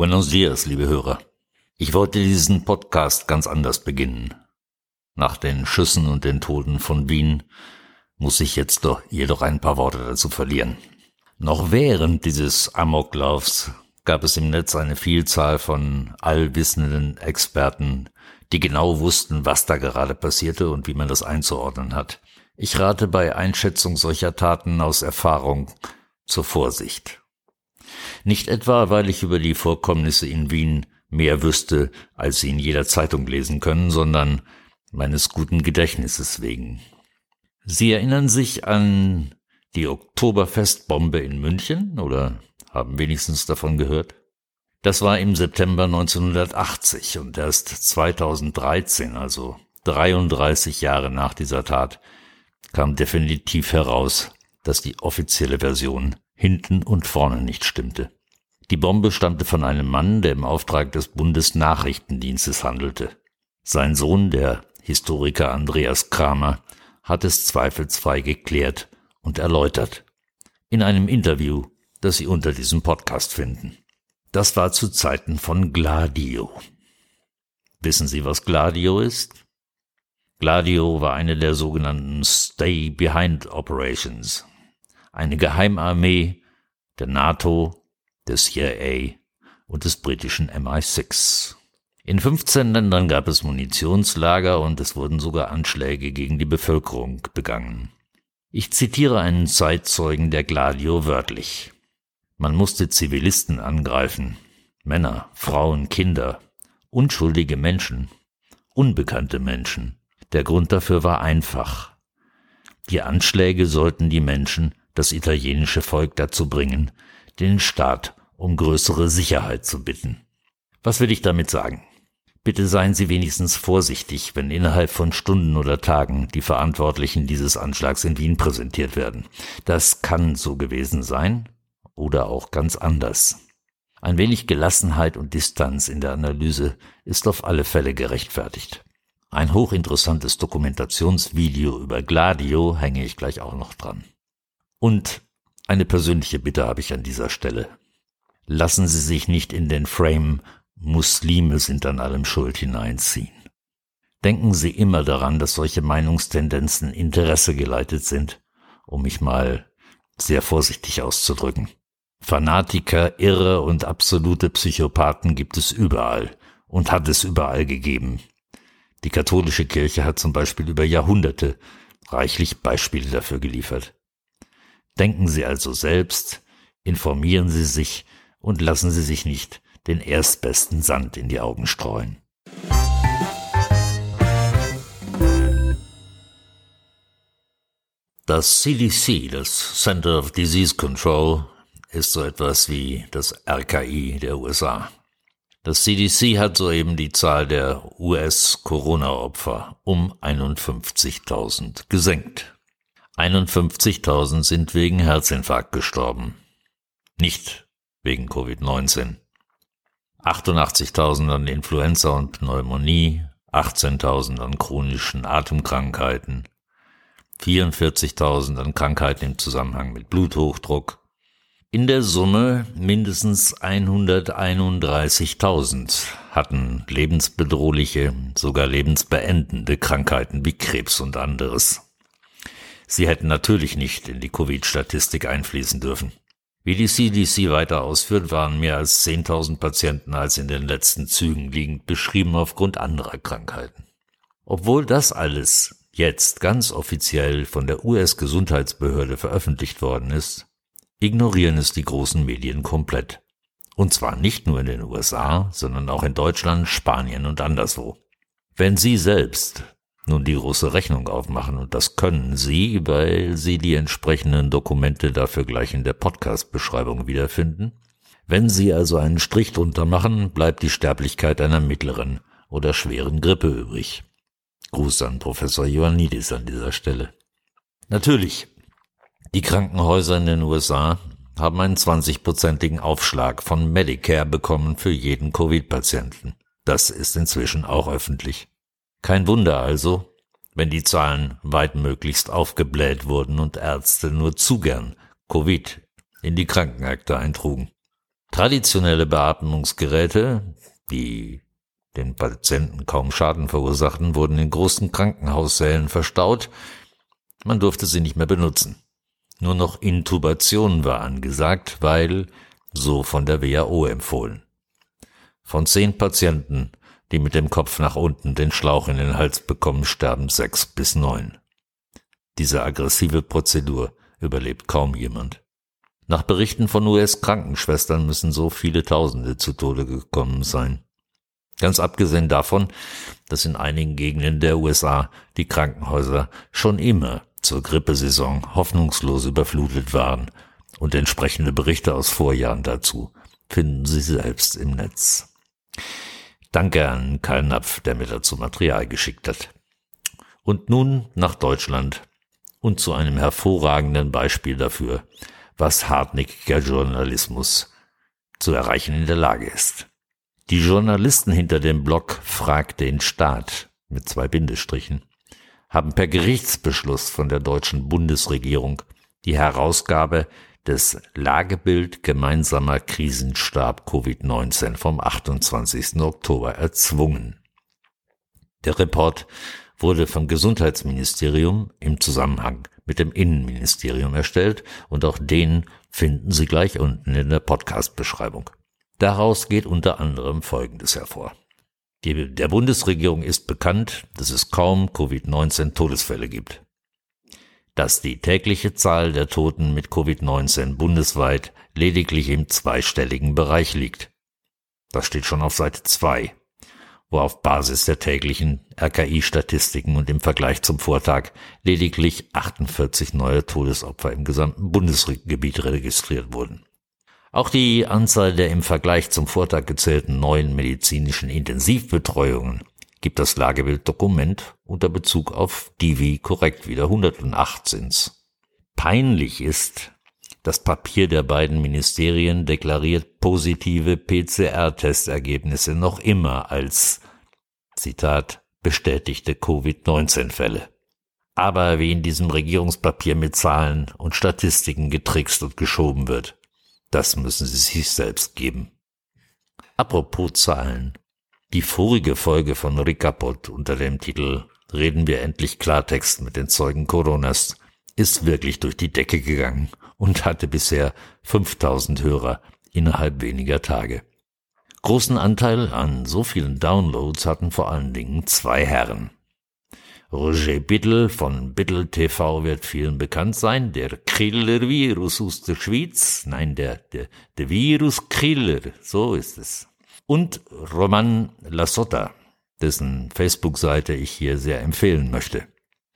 Buenos dias, liebe Hörer. Ich wollte diesen Podcast ganz anders beginnen. Nach den Schüssen und den Toten von Wien muss ich jetzt doch jedoch ein paar Worte dazu verlieren. Noch während dieses Amoklaufs gab es im Netz eine Vielzahl von allwissenden Experten, die genau wussten, was da gerade passierte und wie man das einzuordnen hat. Ich rate bei Einschätzung solcher Taten aus Erfahrung zur Vorsicht. Nicht etwa, weil ich über die Vorkommnisse in Wien mehr wüsste, als Sie in jeder Zeitung lesen können, sondern meines guten Gedächtnisses wegen. Sie erinnern sich an die Oktoberfestbombe in München oder haben wenigstens davon gehört? Das war im September 1980 und erst 2013, also 33 Jahre nach dieser Tat, kam definitiv heraus, dass die offizielle Version hinten und vorne nicht stimmte. Die Bombe stammte von einem Mann, der im Auftrag des Bundesnachrichtendienstes handelte. Sein Sohn, der Historiker Andreas Kramer, hat es zweifelsfrei geklärt und erläutert. In einem Interview, das Sie unter diesem Podcast finden. Das war zu Zeiten von Gladio. Wissen Sie, was Gladio ist? Gladio war eine der sogenannten Stay Behind Operations, eine Geheimarmee der NATO, des CIA und des britischen MI6. In 15 Ländern gab es Munitionslager und es wurden sogar Anschläge gegen die Bevölkerung begangen. Ich zitiere einen Zeitzeugen der Gladio wörtlich. Man musste Zivilisten angreifen, Männer, Frauen, Kinder, unschuldige Menschen, unbekannte Menschen. Der Grund dafür war einfach. Die Anschläge sollten die Menschen das italienische Volk dazu bringen, den Staat um größere Sicherheit zu bitten. Was will ich damit sagen? Bitte seien Sie wenigstens vorsichtig, wenn innerhalb von Stunden oder Tagen die Verantwortlichen dieses Anschlags in Wien präsentiert werden. Das kann so gewesen sein oder auch ganz anders. Ein wenig Gelassenheit und Distanz in der Analyse ist auf alle Fälle gerechtfertigt. Ein hochinteressantes Dokumentationsvideo über Gladio hänge ich gleich auch noch dran. Und eine persönliche Bitte habe ich an dieser Stelle. Lassen Sie sich nicht in den Frame Muslime sind an allem schuld hineinziehen. Denken Sie immer daran, dass solche Meinungstendenzen Interesse geleitet sind, um mich mal sehr vorsichtig auszudrücken. Fanatiker, Irre und absolute Psychopathen gibt es überall und hat es überall gegeben. Die katholische Kirche hat zum Beispiel über Jahrhunderte reichlich Beispiele dafür geliefert. Denken Sie also selbst, informieren Sie sich und lassen Sie sich nicht den erstbesten Sand in die Augen streuen. Das CDC, das Center of Disease Control, ist so etwas wie das RKI der USA. Das CDC hat soeben die Zahl der US-Corona-Opfer um 51.000 gesenkt. 51.000 sind wegen Herzinfarkt gestorben. Nicht wegen Covid-19. 88.000 an Influenza und Pneumonie, 18.000 an chronischen Atemkrankheiten, 44.000 an Krankheiten im Zusammenhang mit Bluthochdruck. In der Summe mindestens 131.000 hatten lebensbedrohliche, sogar lebensbeendende Krankheiten wie Krebs und anderes. Sie hätten natürlich nicht in die Covid-Statistik einfließen dürfen. Wie die CDC weiter ausführt, waren mehr als 10.000 Patienten als in den letzten Zügen liegend beschrieben aufgrund anderer Krankheiten. Obwohl das alles jetzt ganz offiziell von der US-Gesundheitsbehörde veröffentlicht worden ist, ignorieren es die großen Medien komplett. Und zwar nicht nur in den USA, sondern auch in Deutschland, Spanien und anderswo. Wenn Sie selbst nun die große Rechnung aufmachen. Und das können Sie, weil Sie die entsprechenden Dokumente dafür gleich in der Podcast-Beschreibung wiederfinden. Wenn Sie also einen Strich drunter machen, bleibt die Sterblichkeit einer mittleren oder schweren Grippe übrig. Gruß an Professor Ioannidis an dieser Stelle. Natürlich, die Krankenhäuser in den USA haben einen 20-prozentigen Aufschlag von Medicare bekommen für jeden Covid-Patienten. Das ist inzwischen auch öffentlich. Kein Wunder also, wenn die Zahlen weitmöglichst aufgebläht wurden und Ärzte nur zu gern Covid in die Krankenakte eintrugen. Traditionelle Beatmungsgeräte, die den Patienten kaum Schaden verursachten, wurden in großen Krankenhaussälen verstaut. Man durfte sie nicht mehr benutzen. Nur noch Intubation war angesagt, weil so von der WHO empfohlen. Von zehn Patienten, die mit dem Kopf nach unten den Schlauch in den Hals bekommen, sterben sechs bis neun. Diese aggressive Prozedur überlebt kaum jemand. Nach Berichten von US-Krankenschwestern müssen so viele Tausende zu Tode gekommen sein. Ganz abgesehen davon, dass in einigen Gegenden der USA die Krankenhäuser schon immer zur Grippesaison hoffnungslos überflutet waren und entsprechende Berichte aus Vorjahren dazu finden Sie selbst im Netz. Danke an Karl Napf, der mir dazu Material geschickt hat. Und nun nach Deutschland und zu einem hervorragenden Beispiel dafür, was hartnäckiger Journalismus zu erreichen in der Lage ist. Die Journalisten hinter dem Blog Frag den Staat mit zwei Bindestrichen haben per Gerichtsbeschluss von der deutschen Bundesregierung die Herausgabe des Lagebild gemeinsamer Krisenstab Covid-19 vom 28. Oktober erzwungen. Der Report wurde vom Gesundheitsministerium im Zusammenhang mit dem Innenministerium erstellt und auch den finden Sie gleich unten in der Podcast-Beschreibung. Daraus geht unter anderem Folgendes hervor. Die, der Bundesregierung ist bekannt, dass es kaum Covid-19 Todesfälle gibt. Dass die tägliche Zahl der Toten mit Covid-19 bundesweit lediglich im zweistelligen Bereich liegt. Das steht schon auf Seite 2, wo auf Basis der täglichen RKI-Statistiken und im Vergleich zum Vortag lediglich 48 neue Todesopfer im gesamten Bundesgebiet registriert wurden. Auch die Anzahl der im Vergleich zum Vortag gezählten neuen medizinischen Intensivbetreuungen gibt das Lagebilddokument unter Bezug auf Divi korrekt wieder 108 sind's. Peinlich ist, das Papier der beiden Ministerien deklariert positive PCR-Testergebnisse noch immer als, Zitat, bestätigte Covid-19-Fälle. Aber wie in diesem Regierungspapier mit Zahlen und Statistiken getrickst und geschoben wird. Das müssen Sie sich selbst geben. Apropos Zahlen. Die vorige Folge von Ricapot unter dem Titel Reden wir endlich Klartext mit den Zeugen Coronas ist wirklich durch die Decke gegangen und hatte bisher 5000 Hörer innerhalb weniger Tage. Großen Anteil an so vielen Downloads hatten vor allen Dingen zwei Herren. Roger Biddle von Biddle TV wird vielen bekannt sein, der Killer-Virus aus der Schweiz. Nein, der, der, der Virus-Killer, so ist es. Und Roman Lasotta, dessen Facebook-Seite ich hier sehr empfehlen möchte.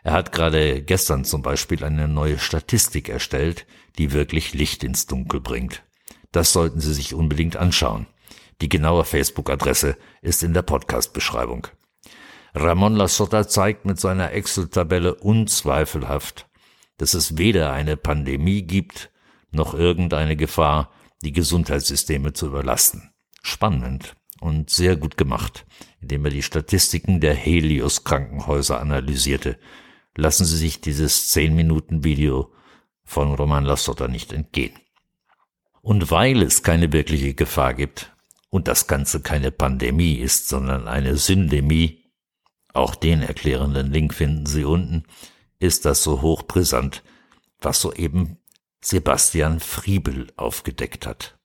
Er hat gerade gestern zum Beispiel eine neue Statistik erstellt, die wirklich Licht ins Dunkel bringt. Das sollten Sie sich unbedingt anschauen. Die genaue Facebook-Adresse ist in der Podcast-Beschreibung. Ramon Lasota zeigt mit seiner Excel-Tabelle unzweifelhaft, dass es weder eine Pandemie gibt, noch irgendeine Gefahr, die Gesundheitssysteme zu überlasten. Spannend und sehr gut gemacht, indem er die Statistiken der Helios Krankenhäuser analysierte. Lassen Sie sich dieses 10 Minuten Video von Roman Lasota nicht entgehen. Und weil es keine wirkliche Gefahr gibt und das Ganze keine Pandemie ist, sondern eine Syndemie, auch den erklärenden Link finden Sie unten, ist das so hochbrisant, was soeben Sebastian Friebel aufgedeckt hat.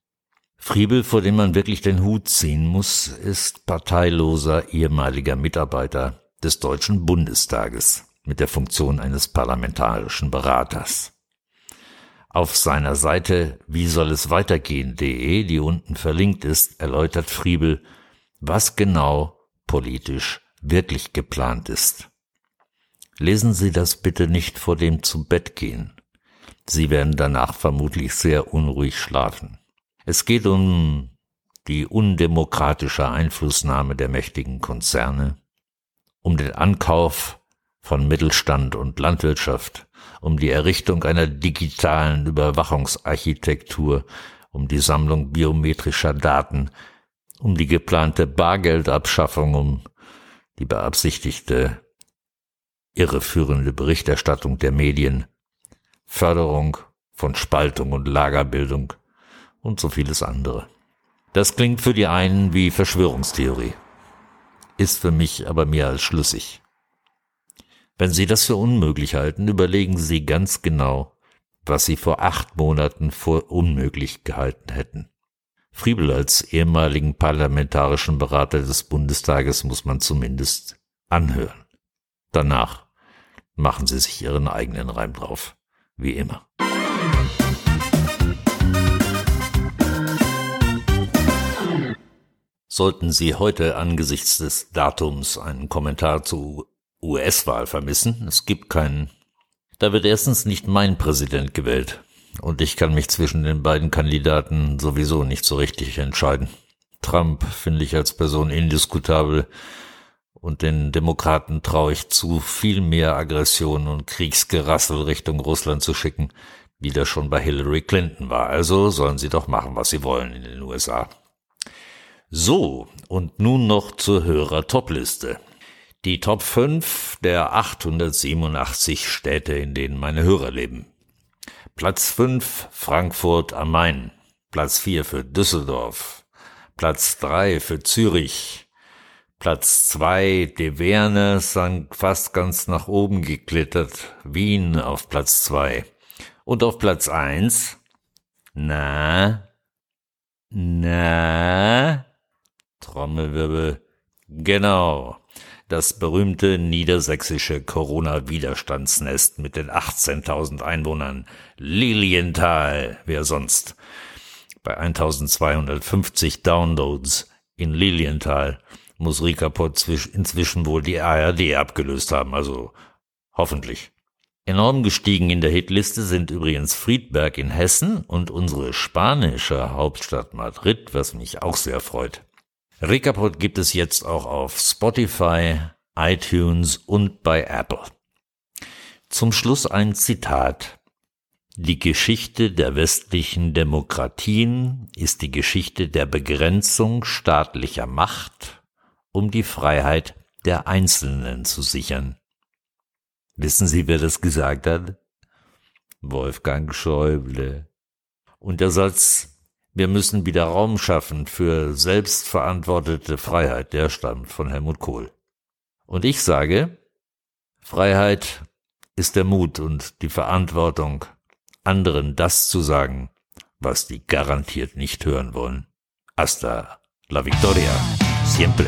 Friebel, vor dem man wirklich den Hut ziehen muss, ist parteiloser ehemaliger Mitarbeiter des Deutschen Bundestages mit der Funktion eines parlamentarischen Beraters. Auf seiner Seite wie soll es weitergehen.de, die unten verlinkt ist, erläutert Friebel, was genau politisch wirklich geplant ist. Lesen Sie das bitte nicht vor dem zu Bett gehen. Sie werden danach vermutlich sehr unruhig schlafen. Es geht um die undemokratische Einflussnahme der mächtigen Konzerne, um den Ankauf von Mittelstand und Landwirtschaft, um die Errichtung einer digitalen Überwachungsarchitektur, um die Sammlung biometrischer Daten um die geplante Bargeldabschaffung, um die beabsichtigte irreführende Berichterstattung der Medien, Förderung von Spaltung und Lagerbildung und so vieles andere. Das klingt für die einen wie Verschwörungstheorie, ist für mich aber mehr als schlüssig. Wenn Sie das für unmöglich halten, überlegen Sie ganz genau, was Sie vor acht Monaten vor unmöglich gehalten hätten. Friebel als ehemaligen parlamentarischen Berater des Bundestages muss man zumindest anhören. Danach machen Sie sich Ihren eigenen Reim drauf, wie immer. Sollten Sie heute angesichts des Datums einen Kommentar zur US-Wahl vermissen, es gibt keinen. Da wird erstens nicht mein Präsident gewählt, und ich kann mich zwischen den beiden Kandidaten sowieso nicht so richtig entscheiden. Trump finde ich als Person indiskutabel und den Demokraten traue ich zu, viel mehr Aggression und Kriegsgerassel Richtung Russland zu schicken, wie das schon bei Hillary Clinton war. Also sollen sie doch machen, was sie wollen in den USA. So, und nun noch zur Hörer-Top-Liste. Die Top 5 der 887 Städte, in denen meine Hörer leben. Platz 5 Frankfurt am Main. Platz 4 für Düsseldorf. Platz 3 für Zürich. Platz 2 De Verne fast ganz nach oben geklettert. Wien auf Platz 2. Und auf Platz 1 na na Trommelwirbel genau das berühmte niedersächsische Corona-Widerstandsnest mit den 18.000 Einwohnern. Lilienthal, wer sonst? Bei 1250 Downloads in Lilienthal muss Ricapod inzwischen wohl die ARD abgelöst haben, also hoffentlich. Enorm gestiegen in der Hitliste sind übrigens Friedberg in Hessen und unsere spanische Hauptstadt Madrid, was mich auch sehr freut. Recapod gibt es jetzt auch auf Spotify, iTunes und bei Apple. Zum Schluss ein Zitat. Die Geschichte der westlichen Demokratien ist die Geschichte der Begrenzung staatlicher Macht, um die Freiheit der Einzelnen zu sichern. Wissen Sie, wer das gesagt hat? Wolfgang Schäuble. Und der Satz wir müssen wieder Raum schaffen für selbstverantwortete Freiheit. Der stammt von Helmut Kohl. Und ich sage, Freiheit ist der Mut und die Verantwortung, anderen das zu sagen, was die garantiert nicht hören wollen. Hasta la victoria. Siempre.